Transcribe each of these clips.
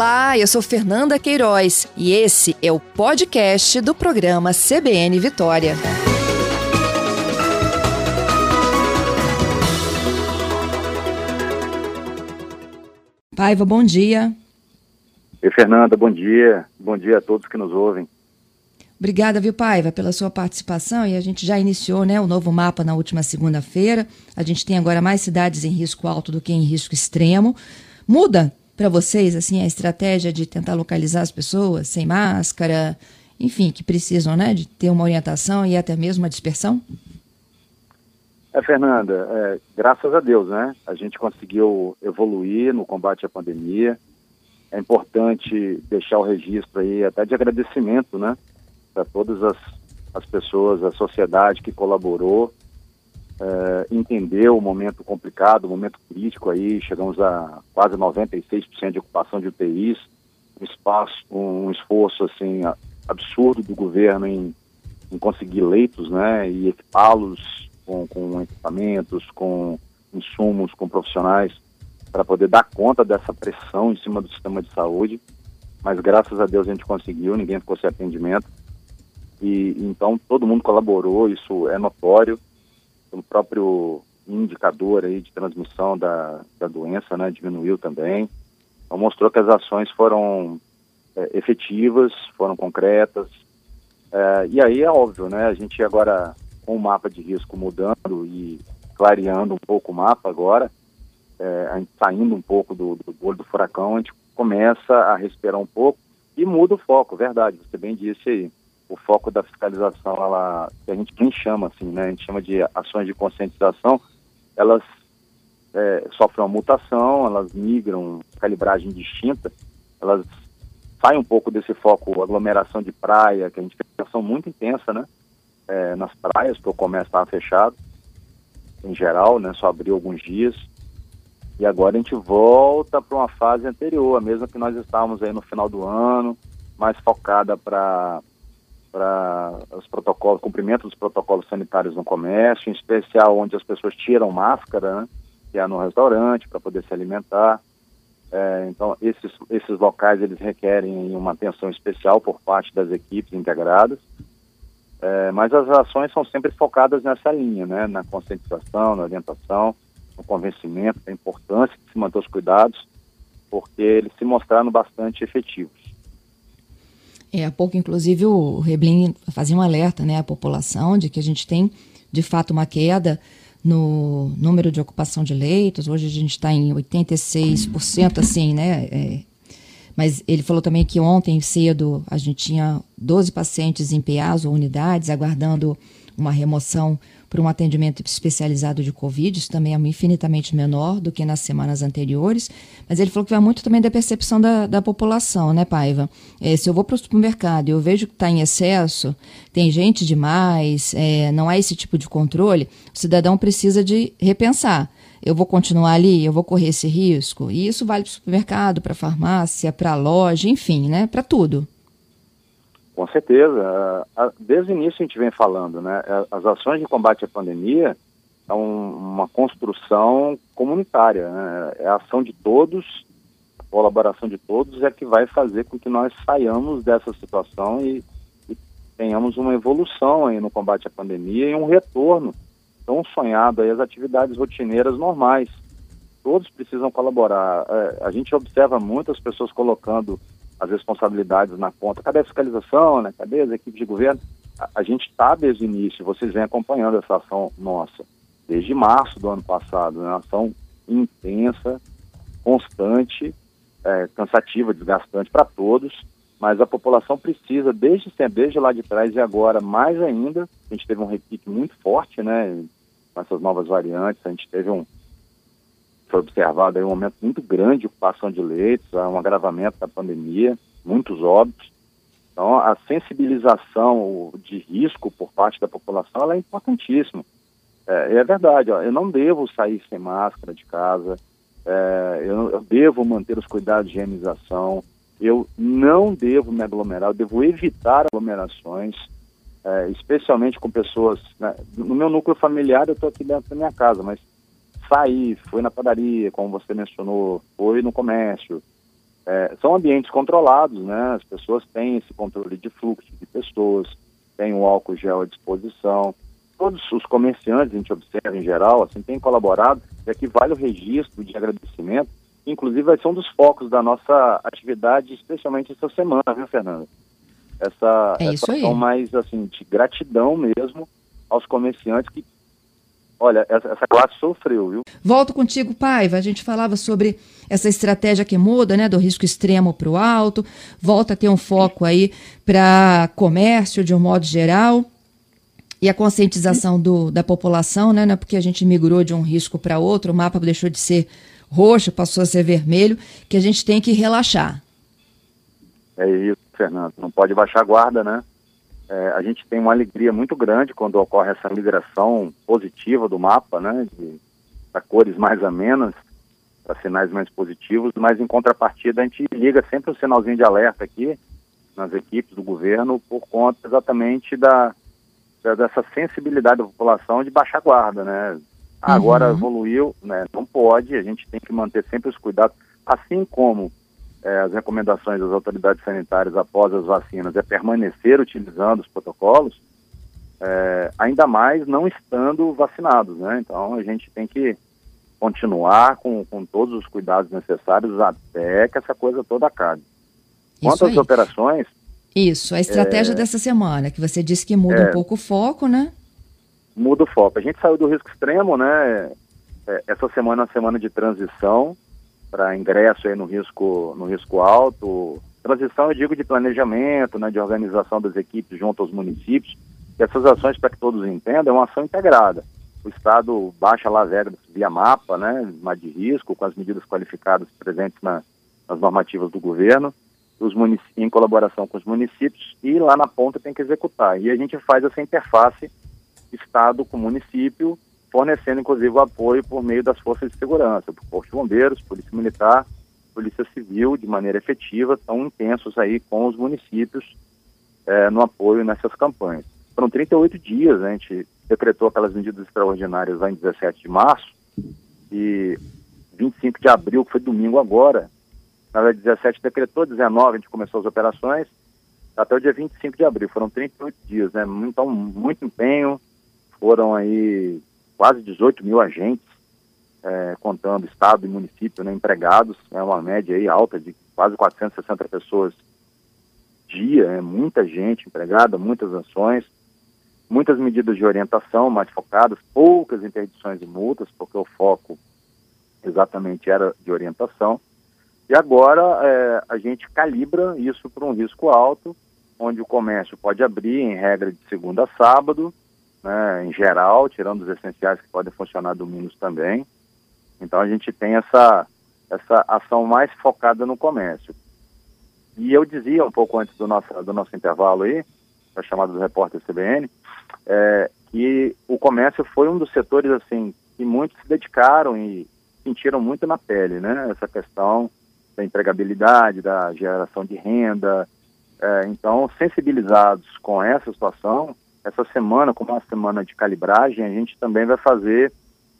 Olá, eu sou Fernanda Queiroz e esse é o podcast do programa CBN Vitória. Paiva, bom dia. Oi, Fernanda, bom dia. Bom dia a todos que nos ouvem. Obrigada, viu, Paiva, pela sua participação. E a gente já iniciou né, o novo mapa na última segunda-feira. A gente tem agora mais cidades em risco alto do que em risco extremo. Muda para vocês, assim, a estratégia de tentar localizar as pessoas sem máscara, enfim, que precisam, né, de ter uma orientação e até mesmo uma dispersão? É, Fernanda, é, graças a Deus, né, a gente conseguiu evoluir no combate à pandemia. É importante deixar o registro aí até de agradecimento, né, para todas as, as pessoas, a sociedade que colaborou é, entendeu o momento complicado, o momento crítico aí, chegamos a quase 96% de ocupação de UTIs, um espaço, um esforço assim absurdo do governo em, em conseguir leitos, né, e equipá-los com, com equipamentos, com insumos, com profissionais para poder dar conta dessa pressão em cima do sistema de saúde. Mas graças a Deus a gente conseguiu, ninguém ficou sem atendimento. E então todo mundo colaborou, isso é notório pelo próprio indicador aí de transmissão da, da doença, né, diminuiu também. Então mostrou que as ações foram é, efetivas, foram concretas. É, e aí é óbvio, né, a gente agora com o mapa de risco mudando e clareando um pouco o mapa agora, é, saindo um pouco do, do do furacão, a gente começa a respirar um pouco e muda o foco, verdade, você bem disse aí o foco da fiscalização, ela, que a gente nem chama assim, né? A gente chama de ações de conscientização, elas é, sofrem uma mutação, elas migram, calibragem distinta, elas saem um pouco desse foco aglomeração de praia, que a gente tem uma ação muito intensa, né? É, nas praias, porque o comércio estava fechado, em geral, né? Só abriu alguns dias. E agora a gente volta para uma fase anterior, a mesma que nós estávamos aí no final do ano, mais focada para para os protocolos, cumprimento dos protocolos sanitários no comércio, em especial onde as pessoas tiram máscara, né, que é no restaurante, para poder se alimentar. É, então, esses, esses locais, eles requerem uma atenção especial por parte das equipes integradas, é, mas as ações são sempre focadas nessa linha, né, na conscientização, na orientação, no convencimento da importância de se manter os cuidados, porque eles se mostraram bastante efetivos. É, há pouco, inclusive, o Reblin fazia um alerta né, à população de que a gente tem, de fato, uma queda no número de ocupação de leitos. Hoje a gente está em 86%, assim, né? É, mas ele falou também que ontem cedo a gente tinha 12 pacientes em PAs ou unidades aguardando uma remoção para um atendimento especializado de Covid, isso também é infinitamente menor do que nas semanas anteriores, mas ele falou que vai muito também da percepção da, da população, né, Paiva? É, se eu vou para o supermercado e eu vejo que está em excesso, tem gente demais, é, não há esse tipo de controle, o cidadão precisa de repensar eu vou continuar ali, eu vou correr esse risco. E isso vale para o supermercado, para a farmácia, para a loja, enfim, né? Para tudo. Com certeza. Desde o início a gente vem falando, né? As ações de combate à pandemia são uma construção comunitária, né? É a ação de todos, a colaboração de todos é que vai fazer com que nós saiamos dessa situação e, e tenhamos uma evolução aí no combate à pandemia e um retorno tão sonhado aí às atividades rotineiras normais. Todos precisam colaborar. É, a gente observa muitas pessoas colocando as responsabilidades na conta. Cadê a fiscalização, né? Cadê as equipes de governo? A, a gente está desde o início, vocês vêm acompanhando essa ação nossa, desde março do ano passado, né? Uma ação intensa, constante, é, cansativa, desgastante para todos, mas a população precisa, desde sempre, desde lá de trás e agora, mais ainda, a gente teve um repique muito forte, né? Com essas novas variantes, a gente teve um, foi observado aí um aumento muito grande de ocupação de leitos, um agravamento da pandemia, muitos óbitos. Então, a sensibilização de risco por parte da população é importantíssima. É, é verdade, ó, eu não devo sair sem máscara de casa, é, eu, eu, devo manter os cuidados de higienização, eu não devo me aglomerar, eu devo evitar aglomerações, é, especialmente com pessoas. Né, no meu núcleo familiar, eu estou aqui dentro da minha casa, mas sair, foi na padaria, como você mencionou, foi no comércio, É, são ambientes controlados, né? As pessoas têm esse controle de fluxo de pessoas, têm o álcool gel à disposição. Todos os comerciantes, a gente observa em geral, assim, têm colaborado. E aqui vale o registro de agradecimento. Inclusive, vai ser um dos focos da nossa atividade, especialmente essa semana, viu, Fernanda? Essa, é essa ação mais, assim, de gratidão mesmo aos comerciantes que Olha, essa, essa, classe sofreu, viu? Volto contigo, Paiva. A gente falava sobre essa estratégia que muda, né, do risco extremo para o alto. Volta a ter um foco aí para comércio de um modo geral e a conscientização do, da população, né, né, porque a gente migrou de um risco para outro, o mapa deixou de ser roxo, passou a ser vermelho, que a gente tem que relaxar. É isso, Fernando. Não pode baixar a guarda, né? É, a gente tem uma alegria muito grande quando ocorre essa migração positiva do mapa, né, para cores mais amenas, para sinais mais positivos, mas em contrapartida a gente liga sempre um sinalzinho de alerta aqui nas equipes do governo por conta exatamente da, da dessa sensibilidade da população de baixar guarda, né? Ah, agora uhum. evoluiu, né? Não pode, a gente tem que manter sempre os cuidados, assim como é, as recomendações das autoridades sanitárias após as vacinas é permanecer utilizando os protocolos, é, ainda mais não estando vacinados, né? Então a gente tem que continuar com, com todos os cuidados necessários até que essa coisa toda acabe. Quanto às operações. Isso, a estratégia é, dessa semana, que você disse que muda um é. pouco o foco, né? Muda o foco. A gente saiu do risco extremo, né? É, essa semana é uma semana de transição para ingresso aí no risco, no risco alto. Transição, eu digo, de planejamento, né, de organização das equipes junto aos municípios. Essas ações, para que todos entendam, é uma ação integrada. O Estado baixa lá as via mapa, né, de risco, com as medidas qualificadas presentes na, nas normativas do governo, os em colaboração com os municípios, e lá na ponta tem que executar. E a gente faz essa interface Estado com município, fornecendo inclusive o apoio por meio das forças de segurança, por Corpo de Bombeiros, Polícia Militar, Polícia Civil, de maneira efetiva, tão intensos aí com os municípios é, no apoio nessas campanhas. Foram 38 dias, né, a gente decretou aquelas medidas extraordinárias lá em 17 de março e 25 de abril, que foi domingo agora, na verdade 17 decretou, 19 a gente começou as operações, até o dia 25 de abril, foram 38 dias, né, então muito empenho, foram aí quase 18 mil agentes, é, contando Estado e município, né, empregados, é uma média aí alta de quase 460 pessoas dia, é muita gente empregada, muitas ações, muitas medidas de orientação mais focadas, poucas interdições e multas, porque o foco exatamente era de orientação. E agora é, a gente calibra isso para um risco alto, onde o comércio pode abrir em regra de segunda a sábado, né, em geral, tirando os essenciais que podem funcionar domingos também. Então a gente tem essa, essa ação mais focada no comércio. E eu dizia um pouco antes do nosso, do nosso intervalo aí, a chamada do repórter CBN, é, que o comércio foi um dos setores assim que muitos se dedicaram e sentiram muito na pele, né? Essa questão da empregabilidade, da geração de renda. É, então, sensibilizados com essa situação, essa semana, como uma semana de calibragem, a gente também vai fazer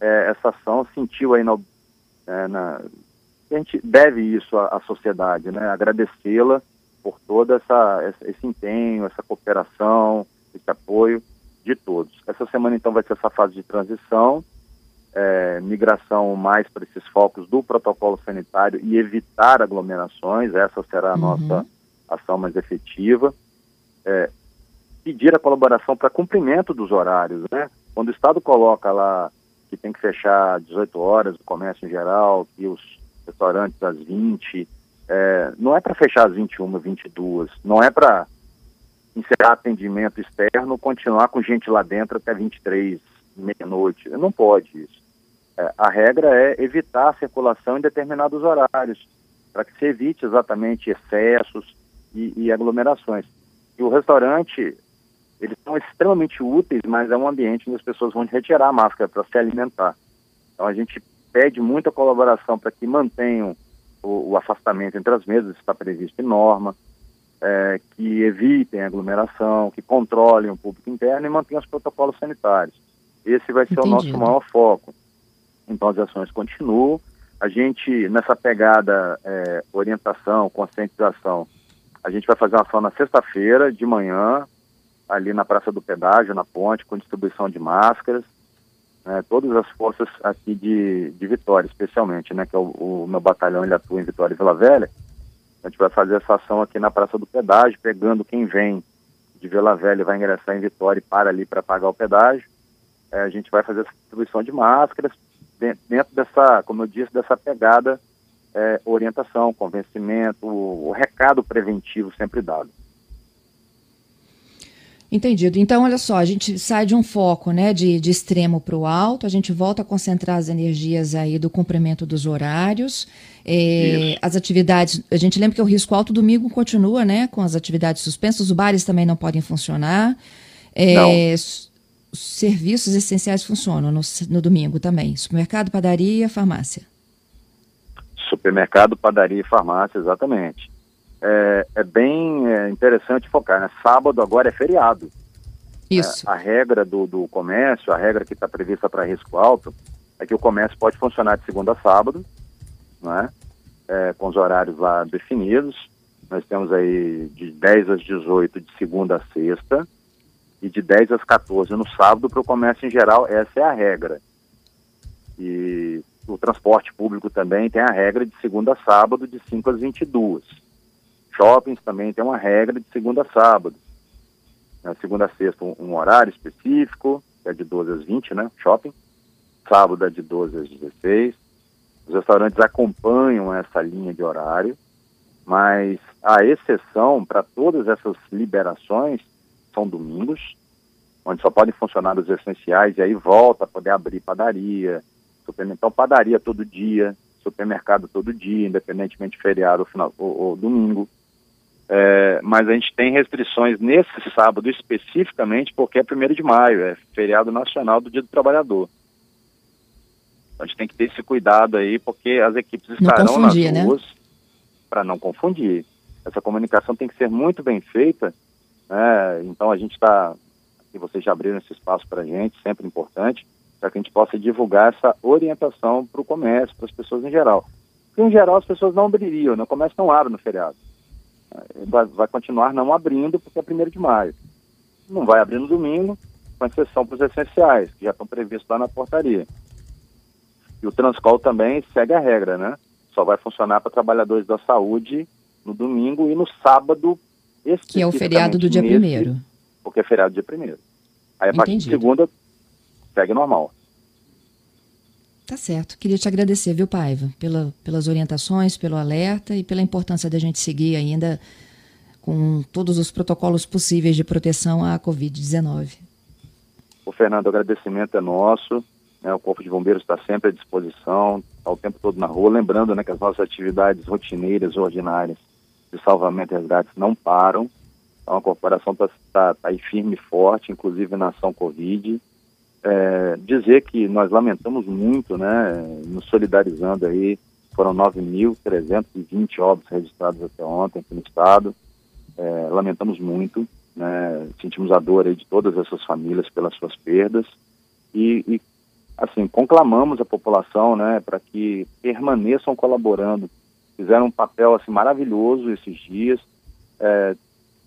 é, essa ação, sentiu aí no, é, na, a gente deve isso à, à sociedade, né? Agradecê-la por todo essa, esse empenho, essa cooperação, esse apoio de todos. Essa semana, então, vai ser essa fase de transição, é, migração mais para esses focos do protocolo sanitário e evitar aglomerações, essa será a uhum. nossa ação mais efetiva. É, pedir a colaboração para cumprimento dos horários, né? Quando o Estado coloca lá que tem que fechar 18 horas o comércio em geral, que os restaurantes às 20, é, não é para fechar às 21, 22, não é para encerrar atendimento externo, continuar com gente lá dentro até 23, meia-noite. Não pode isso. É, a regra é evitar a circulação em determinados horários, para que se evite exatamente excessos e, e aglomerações. E o restaurante, eles são extremamente úteis, mas é um ambiente onde as pessoas vão retirar a máscara para se alimentar. Então a gente pede muita colaboração para que mantenham o, o, afastamento entre as mesas, está previsto em norma, é, que evitem aglomeração, que controlem o público interno e mantenham os protocolos sanitários. Esse vai ser Entendi. o nosso maior foco. Então as ações continuam. A gente, nessa pegada é, orientação, conscientização, a gente vai fazer uma ação na sexta-feira, de manhã, ali na Praça do Pedágio, na ponte, com distribuição de máscaras. Né, todas as forças aqui de, de Vitória, especialmente, né, que é o, o, meu batalhão ele atua em Vitória e Vila Velha. A gente vai fazer essa ação aqui na Praça do Pedágio, pegando quem vem de Vila Velha e vai ingressar em Vitória e para ali para pagar o pedágio. É, a gente vai fazer essa distribuição de máscaras dentro dessa, como eu disse, dessa pegada é, orientação, convencimento, o, o recado preventivo sempre dado. Entendido. Então, olha só, a gente sai de um foco né, de, de extremo para o alto, a gente volta a concentrar as energias aí do cumprimento dos horários, é, as atividades. A gente lembra que o risco alto domingo continua, né? Com as atividades suspensas, os bares também não podem funcionar. É, serviços essenciais funcionam no, no domingo também. Supermercado, padaria, farmácia. Supermercado, padaria e farmácia, exatamente é, é bem é, interessante focar. Né? Sábado agora é feriado. Isso. É, a regra do, do comércio, a regra que está prevista para risco alto, é que o comércio pode funcionar de segunda a sábado, né? É, com os horários lá definidos. Nós temos aí de 10 às 18 de segunda a sexta e de 10 às 14 no sábado para o comércio em geral. Essa é a regra. E o transporte público também tem a regra de segunda a sábado de 5 às 22. Shoppings também tem uma regra de segunda a sábado. Na segunda a sexta, um, um, horário específico, é de 12 às 20, né? Shopping. Sábado é de 12 às 16. Os restaurantes acompanham essa linha de horário, mas a exceção para todas essas liberações são domingos, onde só podem funcionar os essenciais, e aí volta a poder abrir padaria, supermercado, então, padaria todo dia, supermercado todo dia, independentemente de feriado ou, final, ou, ou domingo. É, mas a gente tem restrições nesse sábado especificamente porque é 1 de maio, é feriado nacional do Dia do Trabalhador. Então, a gente tem que ter esse cuidado aí, porque as equipes estarão nas né? ruas né? para não confundir. Essa comunicação tem que ser muito bem feita, né? então a gente está, aqui vocês já abriram esse espaço para a gente, sempre importante, para que a gente possa divulgar essa orientação para o comércio, para as pessoas em geral. Porque em geral as pessoas não abririam, né? o comércio não abre no feriado vai, vai continuar não abrindo porque é 1 de maio. Não vai abrir no domingo, com exceção para os essenciais, que já estão previstos lá na portaria. E o Transcol também segue a regra, né? Só vai funcionar para trabalhadores da saúde no domingo e no sábado. Que é o feriado do dia primeiro. Porque é feriado do dia primeiro. Aí a partir de segunda segue normal. Tá certo. Queria te agradecer, viu, Paiva, pela, pelas orientações, pelo alerta e pela importância da gente seguir ainda com todos os protocolos possíveis de proteção à Covid-19. O Fernando, o agradecimento é nosso. Né, o Corpo de Bombeiros está sempre à disposição, está o tempo todo na rua. Lembrando né, que as nossas atividades rotineiras, ordinárias de salvamento e resgate não param. Então a corporação está tá, tá aí firme e forte, inclusive na ação Covid é, dizer que nós lamentamos muito, né, nos solidarizando aí, foram 9.320 óbitos registrados até ontem aqui no estado, é, lamentamos muito, né, sentimos a dor aí de todas essas famílias pelas suas perdas. E, e assim, conclamamos a população, né, para que permaneçam colaborando, fizeram um papel, assim, maravilhoso esses dias, é,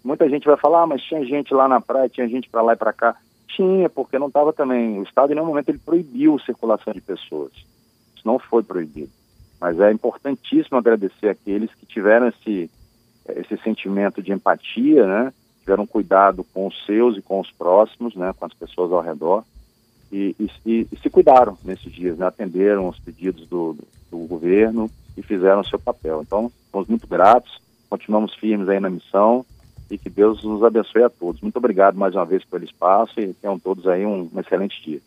muita gente vai falar, ah, mas tinha gente lá na praia, tinha gente para lá e para cá, tinha, porque não estava também. O Estado, em nenhum momento, ele proibiu a circulação de pessoas. Isso não foi proibido. Mas é importantíssimo agradecer aqueles que tiveram esse, esse sentimento de empatia, né? Tiveram cuidado com os seus e com os próximos, né? Com as pessoas ao redor. E, e, e se cuidaram nesses dias, né? Atenderam os pedidos do, do governo e fizeram o seu papel. Então, somos muito gratos, continuamos firmes aí na missão e que Deus nos abençoe a todos. Muito obrigado mais uma vez pelo espaço e tenham todos aí um, um excelente dia.